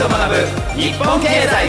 と学ぶ日本経済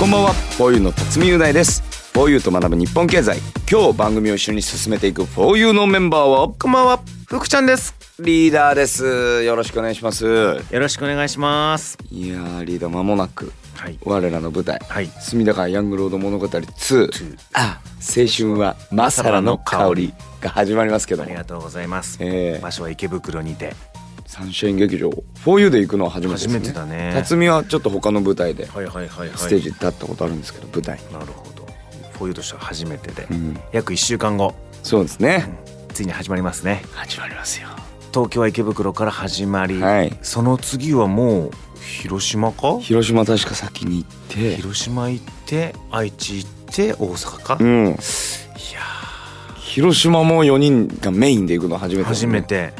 こんばんはフォーユーの辰巳雄大ですフォーユーと学ぶ日本経済今日番組を一緒に進めていくフォーユーのメンバーはこんばんは、福ちゃんです。リーダーですよろしくお願いしますよろしくお願いします。いやーリーダー間もなくはい。我らの舞台はい。隅田川ヤングロード物語2あ青春はマサラの香りが始まりますけどもありがとうございます。えー場所は池袋にて。サンシャイン劇場フォーユーで行くのは初めてですね。初めてだね。辰巳はちょっと他の舞台で。ステージに立ったことあるんですけど舞台に。なるほど。フォーユーとしては初めてで、うん。約1週間後、そうですね。ついに始まりますね。始まりますよ。東京は池袋から始まり、はい。その次はもう広島か？広島確か先に行って。広島行って愛知行って大阪か、いうん。や広島も4人がメインで行くの初めて、ー初めて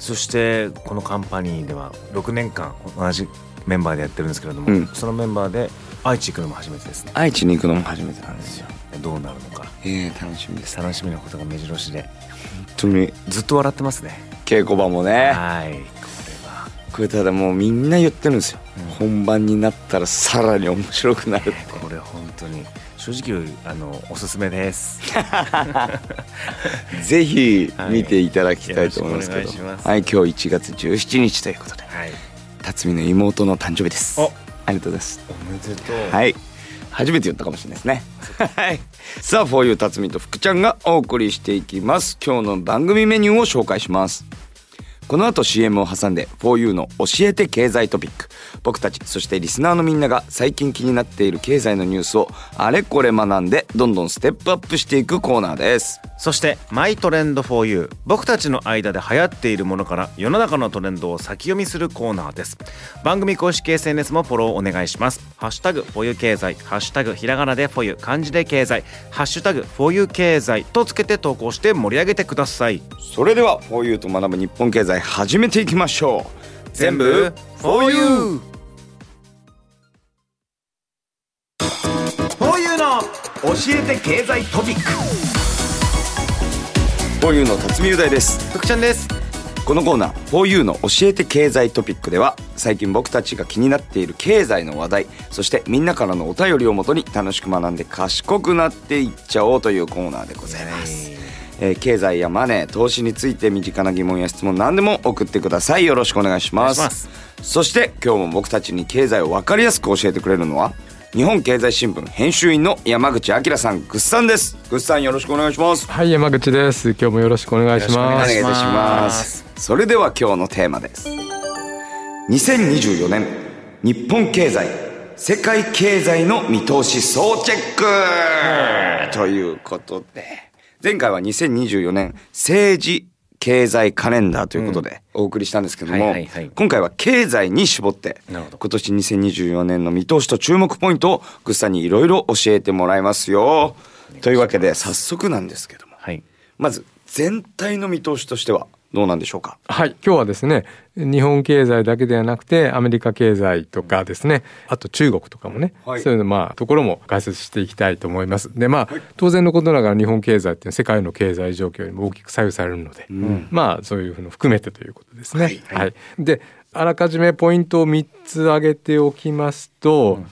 そしてこのカンパニーでは6年間同じメンバーでやってるんですけれども、うん。そのメンバーで愛知行くのも初めてですね。愛知に行くのも初めてなんですよ。どうなるのか。ええ楽しみです。楽しみなことが目白押しで。本当に。ずっと笑ってますね。稽古場もね。はい。これは。これただもうみんな言ってるんですよ、うん。本番になったらさらに面白くなるって。これ本当に正直あのおすすめです。ぜひ見ていただきたいと思いますけど、はい。はい今日1月17日ということではい。辰巳の妹の誕生日です。お。ありがとうございます。おめでとう。はい。初めて言ったかもしれないですね。はい。さあ For You 辰巳と福ちゃんがお送りしていきます。今日の番組メニューを紹介しますこの後 CM を挟んで 4U の教えて経済トピック。僕たちそしてリスナーのみんなが最近気になっている経済のニュースをあれこれ学んでどんどんステップアップしていくコーナーです。そしてマイトレンド 4U 僕たちの間で流行っているものから世の中のトレンドを先読みするコーナーです。番組公式 SNS もフォローお願いします。ハッシュタグ 4U 経済。ハッシュタグひらがなで 4U 漢字で経済。ハッシュタグ 4U 経済とつけて投稿して盛り上げてください。それでは 4U と学ぶ日本経済始めていきましょう。全部 4U 4U の教えて経済トピック。4U の辰巳雄大です。福ちゃんです。このコーナー 4U の教えて経済トピックでは最近僕たちが気になっている経済の話題そしてみんなからのお便りをもとに楽しく学んで賢くなっていっちゃおうというコーナーでございます、えー経済やマネー投資について身近な疑問や質問何でも送ってください。よろしくお願いします。そして今日も僕たちに経済を分かりやすく教えてくれるのは日本経済新聞編集員の山口明さん。ぐっさんです。ぐっさんよろしくお願いします。はい、山口です。今日もよろしくお願いしよろしくおおます。願いいたします。それでは今日のテーマです。2024年日本経済世界経済の見通し総チェック。ということで前回は2024年政治経済カレンダーということでお送りしたんですけども、今回は経済に絞って今年2024年の見通しと注目ポイントをぐっさんにいろいろ教えてもらいますよ。というわけで早速なんですけども。はい。まず全体の見通しとしてはどうなんでしょうか？はい、今日はですね、日本経済だけではなくて、アメリカ経済とかですね、あと中国とかもね、はい。そういうのまあところも解説していきたいと思います。で、まあ、当然のことながら日本経済っていうのは世界の経済状況にも大きく左右されるので、まあそういうふうの含めてということですね。はい。はい。で、あらかじめポイントを3つ挙げておきますと、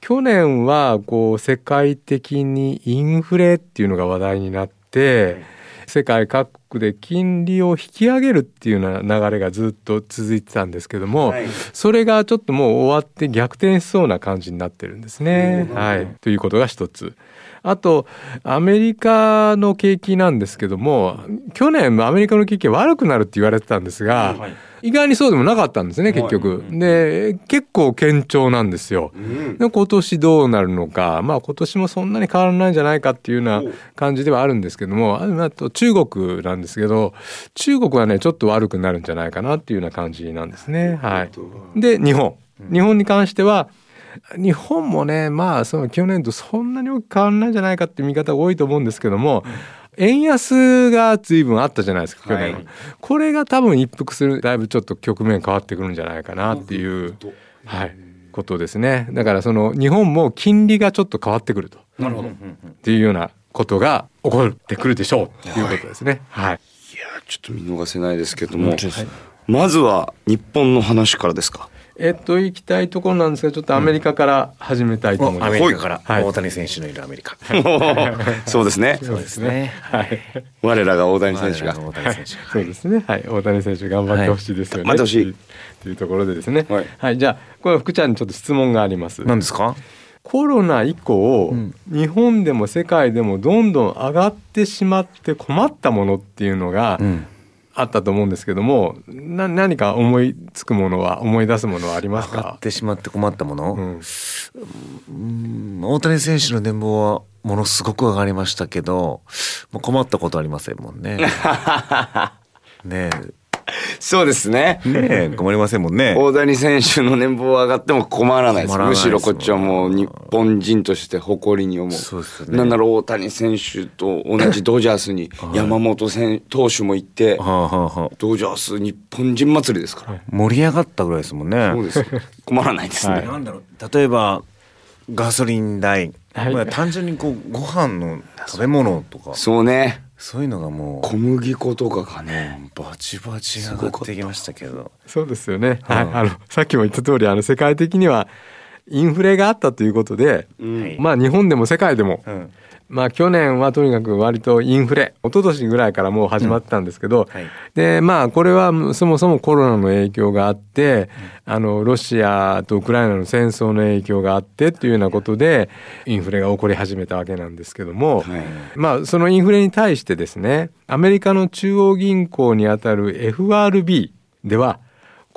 去年はこう世界的にインフレっていうのが話題になって、世界各国で金利を引き上げるっていうような流れがずっと続いてたんですけども、はいそれがちょっともう終わって逆転しそうな感じになってるんですね。はい、ということが一つ。あとアメリカの景気なんですけども去年アメリカの景気は悪くなるって言われてたんですが、意外にそうでもなかったんですね結局。で結構堅調なんですよ。で今年どうなるのか。まあ今年もそんなに変わらないんじゃないかっていうような感じではあるんですけども。ああと中国なんですけど中国はねちょっと悪くなるんじゃないかなっていうような感じなんですね。はい、で日本。日本に関しては日本もねまあその去年とそんなに大きく変わらないんじゃないかっていう見方が多いと思うんですけども、円安が随分あったじゃないですか去年は、はいこれが多分一服するだいぶちょっと局面変わってくるんじゃないかなっていう、はい、ことですね。だからその日本も金利がちょっと変わってくると。なるほど。っていうようなことが起こってくるでしょうということですね。はい、いやちょっと見逃せないですけども、まずは日本の話からですか。えっと行きたいところなんですがちょっとアメリカから始めたいと思います。アメリカからはい大谷選手のいるアメリカ。そうですねそうですね。はい。我らが大谷選手が大谷選手そうですね。はい。大谷選手頑張ってほしいですよね。頑張ってほしいというところでですね。はいはい。じゃあこれ福ちゃんにちょっと質問があります。何ですか？コロナ以降、うん日本でも世界でもどんどん上がってしまって困ったものっていうのがうん。あったと思うんですけども、な何か思いつくものは思い出すものはあります上がかっ？てしまって困ったもの？うんうん大谷選手の年俸はものすごく上がりましたけど、もう困ったことありませんもんね。ね そうですね。え、ねえ、困りませんもんね。大谷選手の年俸上がっても困らないです。ですむしろこっちはもう日本人として誇りに思う。そうですよね。なんなら大谷選手と同じドジャースに山本選投手も行ってはあはあはあ。ドジャース日本人祭りですから、盛り上がったぐらいですもんね。そうですよ。困らないですね、はい。なんだろう。例えばガソリン代、はい。まあ単純にこうご飯の食べ物とか。そうねそういうのがも小麦粉とかがね。うバチバチ上がってきましたけど。そうですよね。はい。うんあのさっきも言った通りあの世界的にはインフレがあったということで、うん。まあ日本でも世界でも、うんまあ去年はとにかく割とインフレ一昨年ぐらいからもう始まってたんですけど、はい。でまあこれはそもそもコロナの影響があって、あのロシアとウクライナの戦争の影響があってというようなことでインフレが起こり始めたわけなんですけども、はい。まあそのインフレに対してですねアメリカの中央銀行にあたる FRB では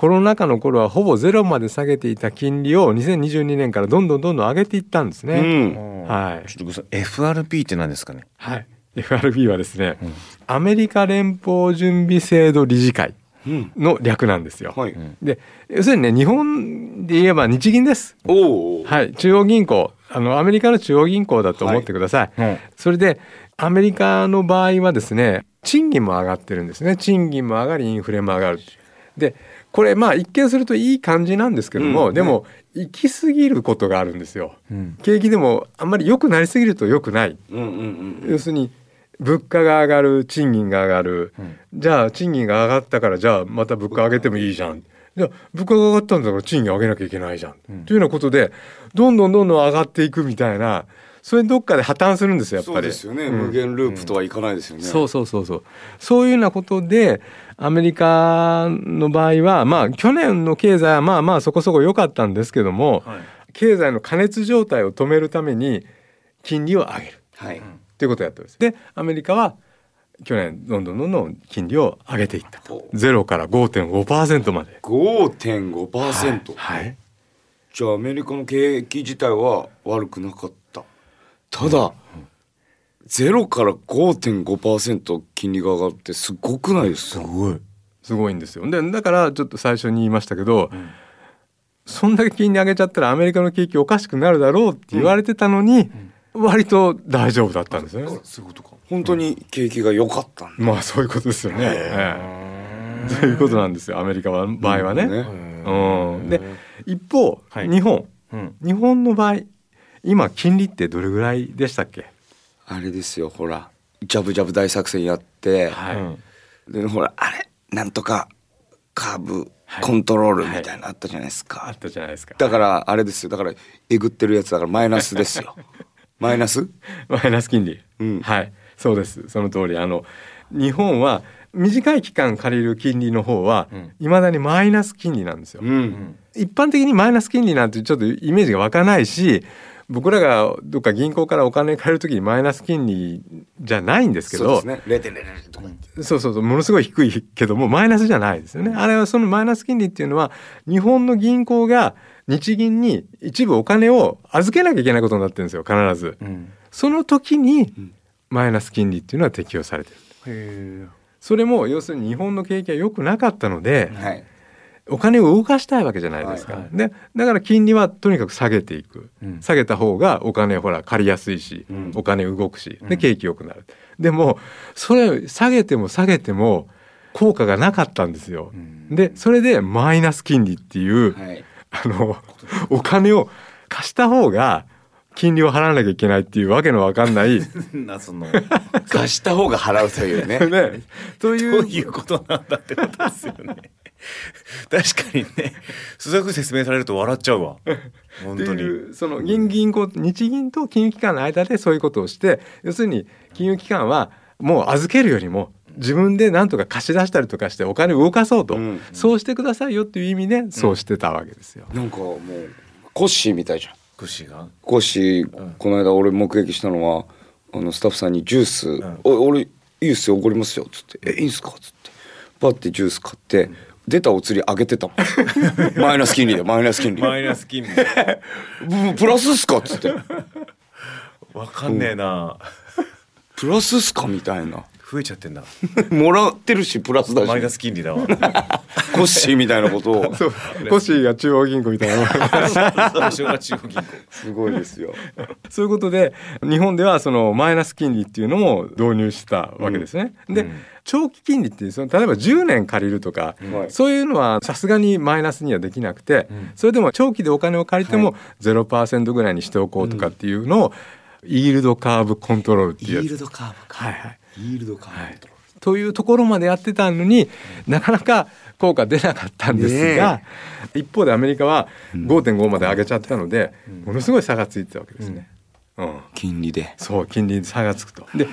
コロナ禍の頃はほぼゼロまで下げていた金利を2022年からどんどんどんどん上げていったんですうね。ん。はい。ちょっとごさい。FRP って何ですかね？はい、FRB はですね、アメリカ連邦準備制度理事会うんの略なんですよ。はい、で要するにね日本で言えば日銀です。おお、はい、中央銀行。あのアメリカの中央銀行だと思ってください。はい。うんそれでアメリカの場合はですね賃金も上がってるんですね。賃金も上がりインフレも上がる。でこれまあ一見するといい感じなんですけども、うんでも行き過ぎることがあるんですよ。うん。景気でもあんまり良くなりすぎると良くない。うんうん要するに物価が上がる賃金が上がる、うん。じゃあ賃金が上がったからじゃあまた物価上げてもいいじゃん。じゃあ物価が上がったんだから賃金上げなきゃいけないじゃん、というようなことでどんどんどんどん上がっていくみたいなそれどっかで破綻するんですよやっぱり。そうですよね、うん無限ループとはいかないですよね、そうそうそうそう。そういうようなことでアメリカの場合は、まあ、去年の経済はまあまあそこそこ良かったんですけども、はい、経済の過熱状態を止めるために金利を上げる、はい、ということをやってます。でアメリカは去年どんどんどんどん金利を上げていったゼロから5.5%まで。5.5%、はい、はい、じゃあアメリカの景気自体は悪くなかった。ただ、うん。ゼロから5.5%金利が上がってすごくないですか？すごい。すごいんですよ。でだからちょっと最初に言いましたけど、うん、そんだけ金利上げちゃったらアメリカの景気おかしくなるだろうって言われてたのに、割と大丈夫だったんですね。そういうことか。本当に景気が良かった、うん、まあそういうことですよね。えー、ということなんですよ。アメリカは場合はね。うん、で一方、はい、日本、うん、日本の場合今金利ってどれぐらいでしたっけ？あれですよほらジャブジャブ大作戦やって、はい。うん。でほらあれなんとかカーブはい。コントロールみたいなのあったじゃないですか、あったじゃないですか。だからあれですよ。だからえぐってるやつだからマイナスですよ。マイナス？マイナス金利、うん。はい。そうです。その通り。あの日本は短い期間借りる金利の方はうん。いま、未だにマイナス金利なんですよ。うん。一般的にマイナス金利なんてちょっとイメージが湧かないし僕らがどっか銀行からお金借りるときにマイナス金利じゃないんですけどそうですね。0.00とかそうそうそうものすごい低いけどもマイナスじゃないですよね。あれはそのマイナス金利っていうのは日本の銀行が日銀に一部お金を預けなきゃいけないことになってるんですよ必ず。うん。その時にん。マイナス金利っていうのは適用されてる。へそれも要するに日本の景気は良くなかったので、はいお金を動かしたいわけじゃないですか。はいはい。でだから金利はとにかく下げていく、うん。下げた方がお金ほら借りやすいし、うん。お金動くしうん。で景気良くなる。でもそれ下げても下げても効果がなかったんですよ。うん。でそれでマイナス金利っていう、はい。あのお金を貸した方が金利を払わなきゃいけないっていうわけのわかんない。ね謎の貸した方が払うという ね。というどういうことなんだってことですよね 確かにね。そういうふうに説明されると笑っちゃうわ。本当に。その銀銀行日銀と金融機関の間でそういうことをして要するに金融機関はもう預けるよりも自分で何とか貸し出したりとかしてお金を動かそうと、うん。そうしてくださいよっていう意味でそうしてたわけですよ。なんかもうコッシーみたいじゃん。クシが？コッシー、この間俺目撃したのはあのスタッフさんにジュース「ん。お俺いいっすよおごりますよ」っつって「えいいんすか?」っつって。パッてジュース買って、出たお釣り上げてたもん。マイナス金利でマイナス金利。マイナス金利。う んプラスっすかっつって。わかんねえな。プラスっすかみたいな。増えちゃってんだ。もらってるしプラスだし。マイナス金利だわ。コッシーみたいなことを。そう。コッシーが中央銀行みたいな。正が中央銀行。すごいですよ。そういうことで日本ではそのマイナス金利っていうのも導入したわけですね。で、長期金利っていうその例えば10年借りるとか、はいそういうのはさすがにマイナスにはできなくて、それでも長期でお金を借りても0%ぐらいにしておこうとかっていうのを、イールドカーブコントロールっていうやつ。ドカーブか。はいはい、イールドカーブというところまでやってたのになかなか効果出なかったんですが、一方でアメリカは5.5まで上げちゃったので、ものすごい差がついてたわけですね。うん。金利で。そう金利に差がつくと。で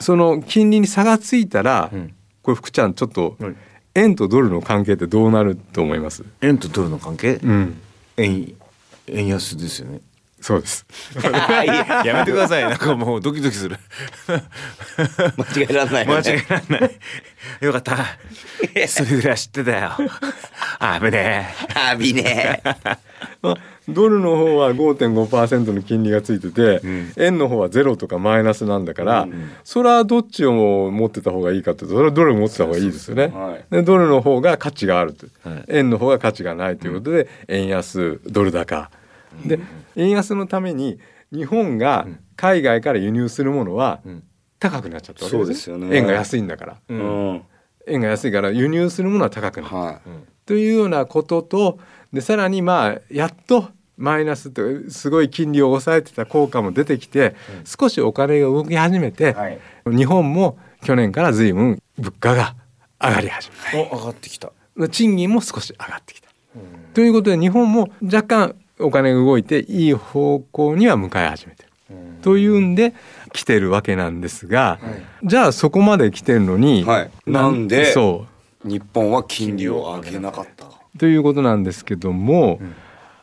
その金利に差がついたら、ん。これ福ちゃんちょっと、はい。円とドルの関係ってどうなると思います、円とドルの関係？うん、円円安ですよねそうです。やめてください。なんかもうドキドキする。間違えられない間違えられない。よかった。それぐらい知ってたよ。危ねあびねまあドルの方は5.5%の金利がついてて、ん。円の方はゼロとかマイナスなんだから、それはどっちを持ってた方がいいかっていうとそれはドルを持ってた方がいいですよね。はい。でドルの方が価値があると、はい。円の方が価値がないということで、円安ドル高。で円安のために日本が海外から輸入するものはん。高くなっちゃったわけです,、そうですよね。円が安いんだから。円が安いから輸入するものは高くなる。はというようなこととでさらにまあやっとマイナスとすごい金利を抑えてた効果も出てきて、少しお金が動き始めて、はい。日本も去年から随分物価が上がり始めお上がってきた。た賃金も少し上がってきた。ということで日本も若干お金が動いていい方向には向かい始めてる。というんで来てるわけなんですが、じゃあそこまで来てるのに、はい。なんでそう。い日本は金利を上げなかったということなんですけども、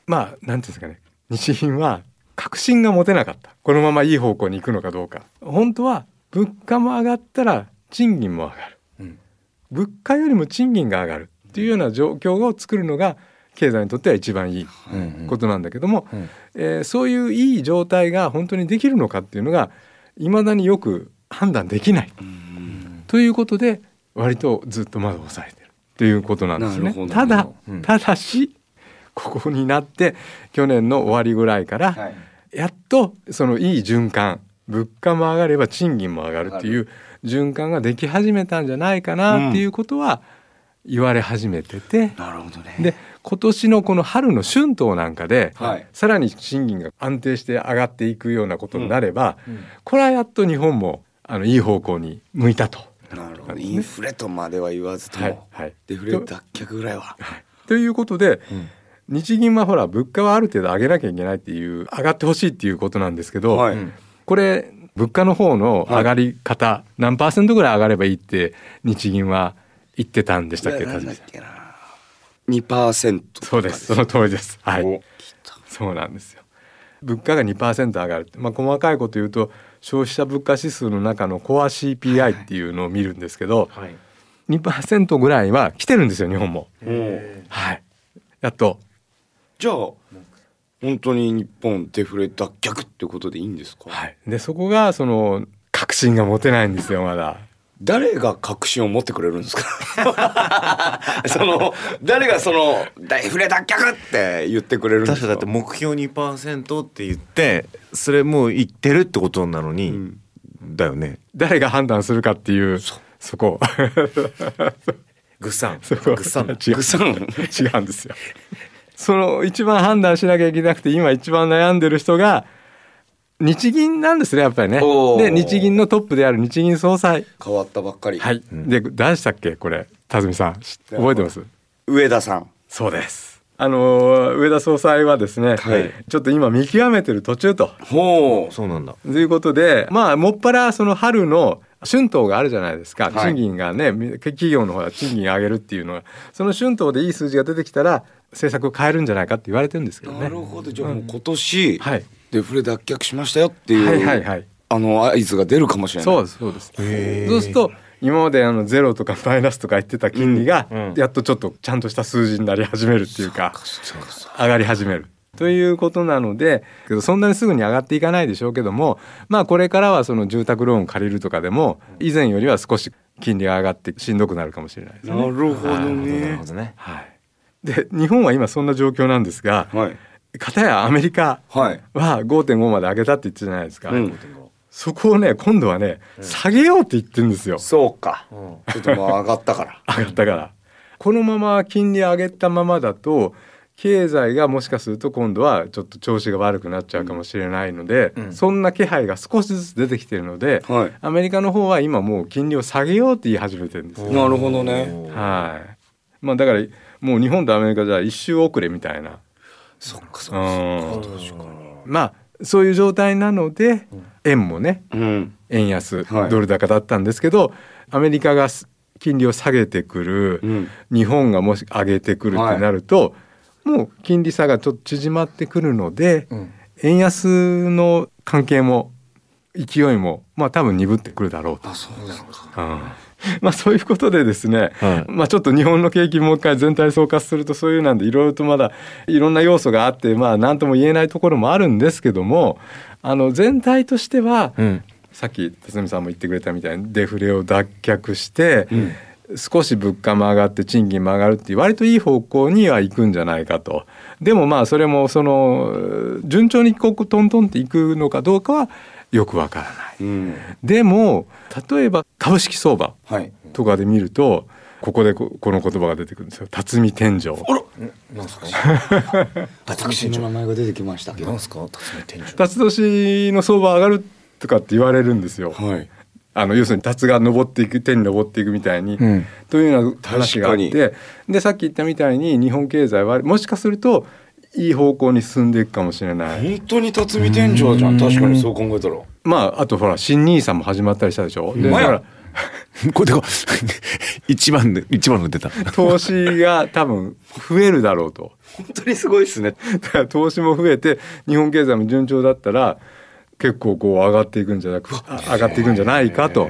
まあなんていうんですかね。日銀は確信が持てなかった。このままいい方向に行くのかどうか。本当は物価も上がったら賃金も上がる、うん。物価よりも賃金が上がるっていうような状況を作るのが経済にとっては一番いいことなんだけども、うん。えーそういういい状態が本当にできるのかっていうのがいまだによく判断できない、ということで割とずっとまだ抑えてるっていうことなんですね。ただ、うん。ただしここになって去年の終わりぐらいから、はい。やっとそのいい循環物価も上がれば賃金も上がるっていう循環ができ始めたんじゃないかなっていうことは言われ始めてて、なるほどね。で今年のこの春の春闘なんかで、はい。さらに賃金が安定して上がっていくようなことになれば、これはやっと日本もあのいい方向に向いたと。なるほど。インフレとまでは言わずとも、はい。はい。デフレ脱却ぐらいは。ということで、日銀はほら物価はある程度上げなきゃいけないっていう上がってほしいっていうことなんですけど、はい。これ物価の方の上がり方、何パーセントぐらい上がればいいって日銀は言ってたんでしたっけんだっ田けな2%そうです。その通りです。はい。おそうなんですよ。物価が2%上がるまあ細かいこと言うと消費者物価指数の中のコア CPI っていうのを見るんですけど、はい。2%ぐらいは来てるんですよ日本も。うんはい。やっと。じゃあ本当に日本デフレ脱却ってことでいいんですか、はい。でそこがその確信が持てないんですよまだ誰が確信を持ってくれるんですか？その誰がそのデフレ脱却って言ってくれるんですか？確かだって目標2%って言ってそれもう言ってるってことなのに、ん。だよね。誰が判断するかっていうそこ。ぐっさん。そこ。ぐっさん。違う。ぐさん。違うんですよ。その一番判断しなきゃいけなくて今一番悩んでる人が日銀なんですねやっぱりね。で日銀のトップである日銀総裁。変わったばっかり。はい、で誰でしたっけこれ。辰巳さん。知覚えてます？上田さん。そうですあの上田総裁はですね、はい。ちょっと今見極めてる途中と。ほう。そうなんだ。ということでまあもっぱらその春の春闘があるじゃないですか、はい。賃金がね企業の方は賃金上げるっていうのはその春闘でいい数字が出てきたら政策を変えるんじゃないかって言われてるんですけどね。なるほど。じゃあもう今年、はい。デフレ脱却しましたよっていう、はいはいはい。あの合図が出るかもしれない。そうですそうです。そうすると今まであのゼロとかマイナスとか言ってた金利がうんやっとちょっとちゃんとした数字になり始めるっていうか上がり始めるということなのでけどそんなにすぐに上がっていかないでしょうけどもまあこれからはその住宅ローン借りるとかでも以前よりは少し金利が上がってしんどくなるかもしれないですね。なるほどなるねほどね。はい、で日本は今そんな状況なんですが、はい。片やアメリカはい。は5.5まで上げたって言ってたじゃないですか、うんそこをね今度はね下げようって言ってるんですよ、そうか。ちょっともう上がったから。上がったから。このまま金利上げたままだと経済がもしかすると今度はちょっと調子が悪くなっちゃうかもしれないので、うん。そんな気配が少しずつ出てきてるので、はい。アメリカの方は今もう金利を下げようって言い始めてるんですよ。なるほどね。はい。まあだからもう日本とアメリカじゃ一周遅れみたいな。そっかそっうかんまあそういう状態なので円もねうん。円安はい。ドル高だったんですけど、アメリカが金利を下げてくる、うん。日本がもし上げてくるってなると、もう金利差がちょっと縮まってくるので、うん。円安の関係も勢いもまあ多分鈍ってくるだろうと。あそうですか。うん まあそういうことでですね、はい。まあちょっと日本の景気もう一回全体総括するとそういうなんでいろいろとまだいろんな要素があってまあ何とも言えないところもあるんですけどもあの全体としては、うん。さっき辰巳さんも言ってくれたみたいにデフレを脱却して、少し物価も上がって賃金も上がるっていう割といい方向には行くんじゃないかと。でもまあそれもその順調にこうトントンっていくのかどうかはよくわからない。うん。でも例えば株式相場はい。とかで見るとここでここの言葉が出てくるんですよ。辰巳天井。なんすか？私の名前が出てきました。けどなんすか？辰巳店長辰年の相場上がるとかって言われるんですよ。はい。あの要するに辰が登っていく天に登っていくみたいに、うん。というような話があっ確てでさっき言ったみたいに日本経済はもしかするといい方向に進んでいくかもしれない。本当に辰巳天井じゃん。確かにそう考えたら。まああとほら新ニーサも始まったりしたでしょ？でだから。これでこ 一番で一番の出た。投資が多分増えるだろうと。本当にすごいですね。だから投資も増えて日本経済も順調だったら結構こう上がっていくんじゃなくあ上がっていくんじゃないかと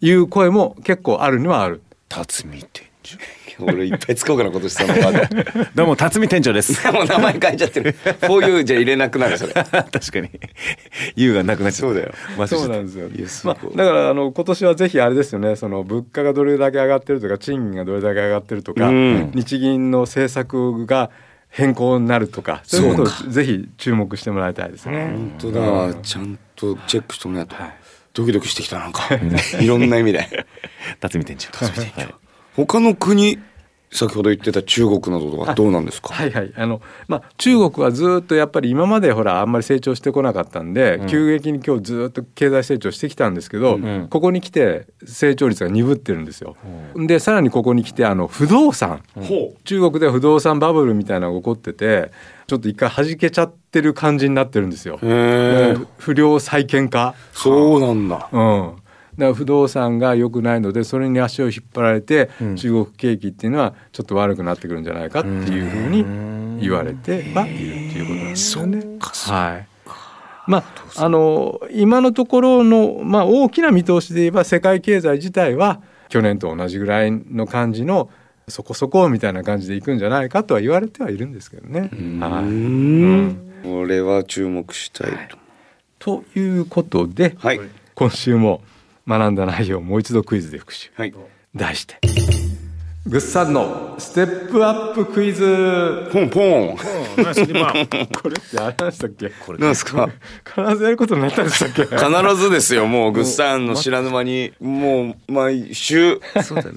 いう声も結構あるにはある。辰巳店長俺いっぱい使おうかな今年さんのカードどうも辰巳店長です。もう名前変えちゃってる。こういうじゃ入れなくなるそれ。確かに。優がなくなっちゃった。そうだよ。そうなんですよ。まあ、だからあの今年はぜひあれですよね。その物価がどれだけ上がってるとか賃金がどれだけ上がってるとか、うん。日銀の政策が変更になるとかそういうことをぜひ注目してもらいたいですね。本当だ。ちゃんとチェックしてもらない。とドキドキしてきたなんか。いろんな意味で。辰巳店長。辰巳店他の国先ほど言ってた中国などとかどうなんですか？はいはい。あのまあ中国はずっとやっぱり今までほらあんまり成長してこなかったんで、急激に今日ずっと経済成長してきたんですけど、ん。ここに来て成長率が鈍ってるんですよ。でさらにここに来てあの不動産、ほ中国では不動産バブルみたいなのが起こっててちょっと一回弾けちゃってる感じになってるんですよ。不良再建化、そうなんだ。うん、だから不動産が良くないのでそれに足を引っ張られて、中国景気っていうのはちょっと悪くなってくるんじゃないかっていうふうに言われてはいるっていうことなんですよね。はい。まあ、あの今のところの、まあ、大きな見通しで言えば世界経済自体は去年と同じぐらいの感じのそこそこみたいな感じでいくんじゃないかとは言われてはいるんですけどね。はい。うん。これは注目したいと。ということで、はい。今週も学んだ内容をもう一度クイズで復習。はい。題して。ぐっさんのステップアップクイズ。ポンポンナイスこれってあれなんでしたっけ？これ。なんですか？必ずやることになったんでしたっけ？必ずですよ。もうグッサンの知らぬ間にもう毎週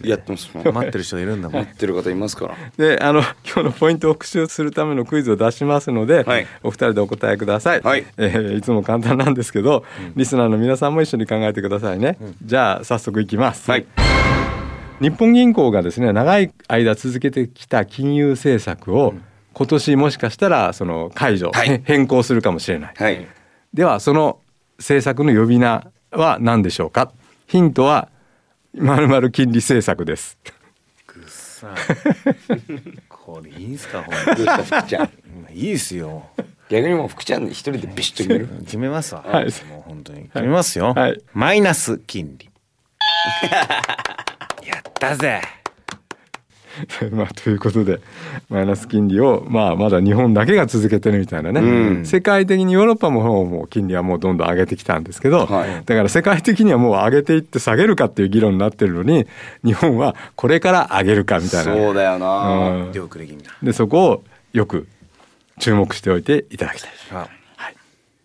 やってますもん。待ってる人いるんだもん。待ってる方いますから。であの今日のポイントを復習するためのクイズを出しますので、はい。お二人でお答えください、はい。えーいつも簡単なんですけど、リスナーの皆さんも一緒に考えてくださいね、じゃあ早速いきます、はい。日本銀行がですね長い間続けてきた金融政策を今年もしかしたらその解除、はい。へ変更するかもしれない。はい。ではその政策の呼び名は何でしょうか？ヒントはまるまる金利政策です。さあ これいいんすかほん福ちゃん。といいですよ逆にもう福ちゃん一人でビシッと決める。決めますわ、はい。もう本当に。決めますよ、はい。マイナス金利。やったぜ まあ、ということでマイナス金利を、まあ、まだ日本だけが続けてるみたいなね、うん。世界的にヨーロッパももう金利はもうどんどん上げてきたんですけど、はい。だから世界的にはもう上げていって下げるかっていう議論になってるのに日本はこれから上げるかみたいな。そうだよな、うん。出遅れ気味だ。でそこをよく注目しておいていただきたい。あはい、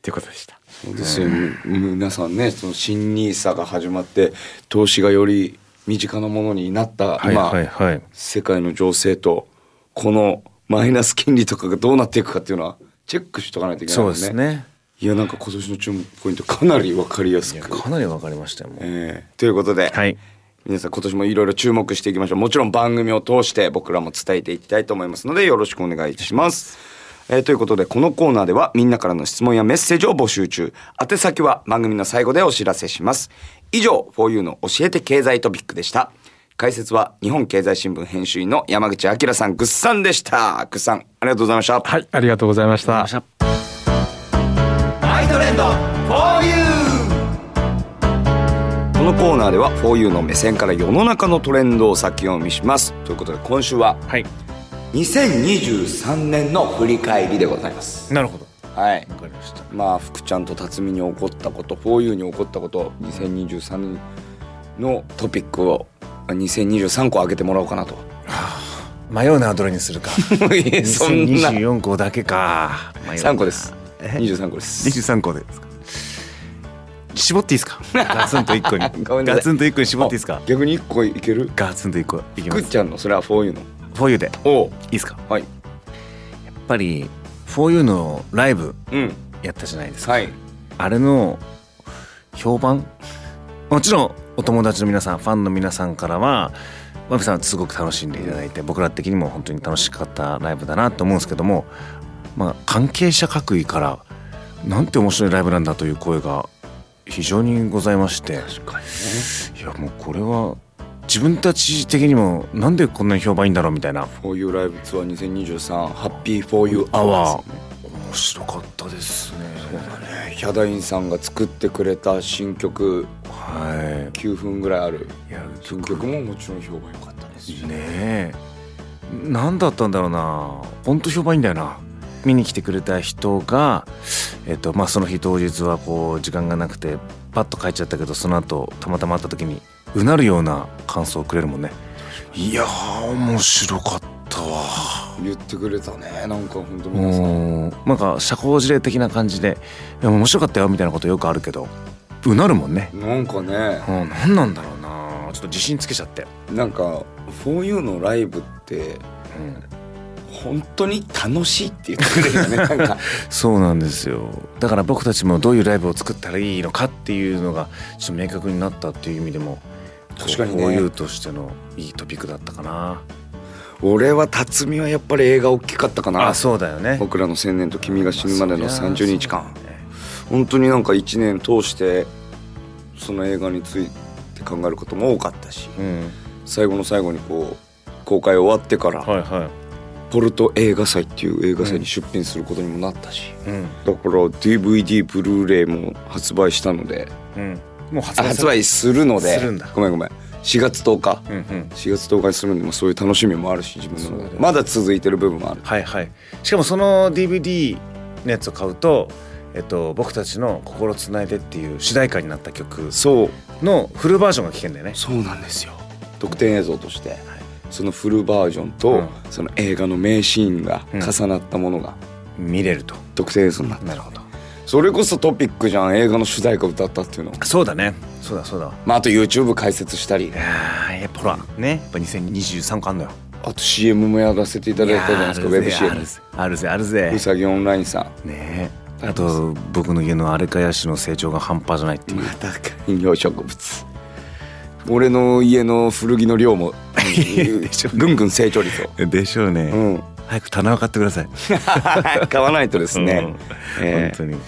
ということでした。そうですよ、皆さんねその新ニーサが始まって投資がより身近なものになったはい今、はいはい。世界の情勢とこのマイナス金利とかがどうなっていくかっていうのはチェックしとかないといけないそうもんね。ですね。いやなんか今年の注目ポイントかなり分かりやすく。かなり分かりましたよもう。えーということで、はい。皆さん今年もいろいろ注目していきましょう。もちろん番組を通して僕らも伝えていきたいと思いますのでよろしくお願いいたします。えーということでこのコーナーではみんなからの質問やメッセージを募集中。宛先は番組の最後でお知らせします以上 4U の教えて経済トピックでした。解説は日本経済新聞編集員の山口明さんぐっさんでした。ぐっさんありがとうございました。はい、ありがとうございました。マイトレンド 4U このコーナーでは 4U の目線から世の中のトレンドを先読みします。ということで今週ははい。2023年の振り返りでございます。なるほどはい。分かりました。まあ福ちゃんと辰巳に起こったこと 4U に起こったこと2023年のトピックを2023個上げてもらおうかなと。迷うなどれにするか。そんな。2024個だけか。迷うな。3個です。23個です。23個ですか。絞っていいですか？ガツンと1個に。ガツンと1個に絞っていいですか？逆に1個いける？ガツンと1個いきま福す。ちゃんのそれは 4U の 4U でおういいですかはいやっぱり 4U のライブうん。やったじゃないですか。はい。あれの評判？もちろんお友達の皆さんファンの皆さんからはワビさんすごく楽しんでいただいて僕ら的にも本当に楽しかったライブだなと思うんですけどもまあ関係者各位からなんて面白いライブなんだという声が非常にございまして。ね。いやもうこれは自分たち的にもなんでこんなに評判いいんだろうみたいな。4U ライブツアー2023ハッピー 4U アアワーワー面白かったですね。ヒャダインさんが作ってくれた新曲。は9分ぐらいある。いいや新曲ももちろん評判良かったですし。ねえ。何だったんだろうな。本当評判いいんだよな。見に来てくれた人が、えっとまあ、その日当日はこう時間がなくてパッと帰っちゃったけどその後たまたま会った時にうなるような感想をくれるもんね。いやー面白かったわ。言ってくれたねなんか本当皆さん。なんか社交辞令的な感じで「いや面白かったよ」みたいなことよくあるけどうなるもんね。なんかね。うん何なんだろうな。ちょっと自信つけちゃって、なんか 4U のライブってうん。本当に楽しいって言ってくれるよね なんか。そうなんですよ。だから僕たちもどういうライブを作ったらいいのかっていうのがちょっと明確になったっていう意味でも確かにね。こういうとしてのいいトピックだったかな。俺は辰巳はやっぱり映画大きかったかな。あそうだよね。僕らの千年と君が死ぬまでのそりゃ30日間。そうだね。本当になんか1年通してその映画について考えることも多かったしうん。最後の最後にこう公開終わってからはいはポルト映画祭っていう映画祭に出品することにもなったし、いうん。だから DVD ブルーレイも発売したのでうんもう発売するので。するんだ。ごめんごめん。4月10日。うんうん。4月10日にするんで、まあ、そういう楽しみもあるし自分のね。まだ続いてる部分もある。はいはい。しかもその DVD のやつを買うとえっと、僕たちの「心つないで」っていう主題歌になった曲のフルバージョンが聴けんだよね。そうなんですよ。特典映像として。そのフルバージョンと、うん。その映画の名シーンが重なったものが見れると。特典映像になってなるほどそれこそトピックじゃん映画の主題歌歌ったっていうの。そうだね。そうだそうだ。まああと YouTube 解説したり。いやーやっぱほらね。やっぱ2023個あんのよ。あと CM もやらせていただいたじゃないですかウェブ CM あるぜあるぜあるぜ。うさぎオンラインさん。ねえ。あと僕の家のアレカヤシの成長が半端じゃないっていう。また観葉植物。俺の家の古着の量も ぐんぐん成長率を、でしょうね、うん、早く棚を買ってください。買わないとですね、うん。えー。本当に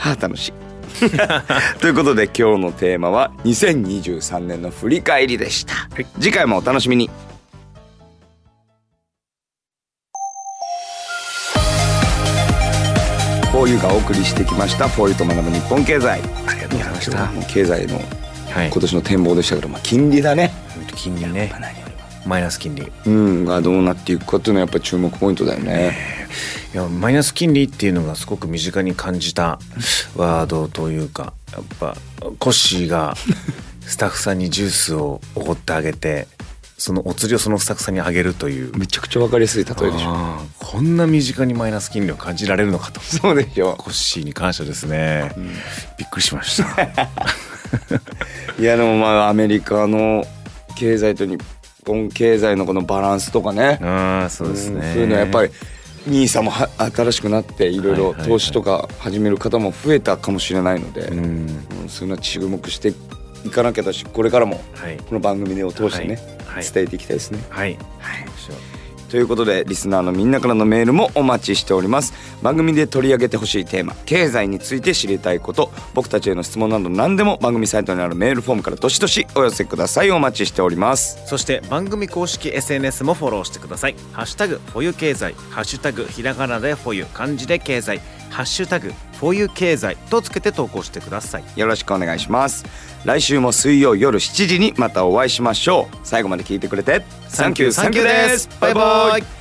はあ楽しい。ということで今日のテーマは2023年の振り返りでした、次回もお楽しみに。フォーユーがお送りしてきました。フォーユーと学ぶ日本経済。ありがとうございました。経済のはい。今年の展望でしたけど、まあ、金利だね。金利ねマイナス金利。うんがどうなっていくかっていうのはやっぱり注目ポイントだよね。いやマイナス金利っていうのがすごく身近に感じたワードというかやっぱコッシーが スタッフさんにジュースをおごってあげてそのお釣りをそのスタッフさんにあげるという。めちゃくちゃ分かりやすい例えでしょ。こんな身近にマイナス金利を感じられるのかと。そうでしょ。コッシーに感謝ですね、びっくりしました。いやでもまあアメリカの経済と日本経済のこのバランスとかね。ああそうですね、んそういうのはやっぱり NISA もは新しくなっていろいろはいはいはい。投資とか始める方も増えたかもしれないので、うん。うんそういうのは注目していかなきゃだしこれからもはい。この番組を通してね、はい。はい。伝えていきたいですね。はいということでリスナーのみんなからのメールもお待ちしております。番組で取り上げてほしいテーマ経済について知りたいこと僕たちへの質問など何でも番組サイトにあるメールフォームからどしどしお寄せください。お待ちしております。そして番組公式 SNS もフォローしてください。ハッシュタグふぉゆ経済。ハッシュタグひらがなでふぉゆ漢字で経済。ハッシュタグふぉゆ経済とつけて投稿してください。よろしくお願いします。来週も水曜夜7時にまたお会いしましょう。最後まで聞いてくれて。サンキューサンキューです。バイバイ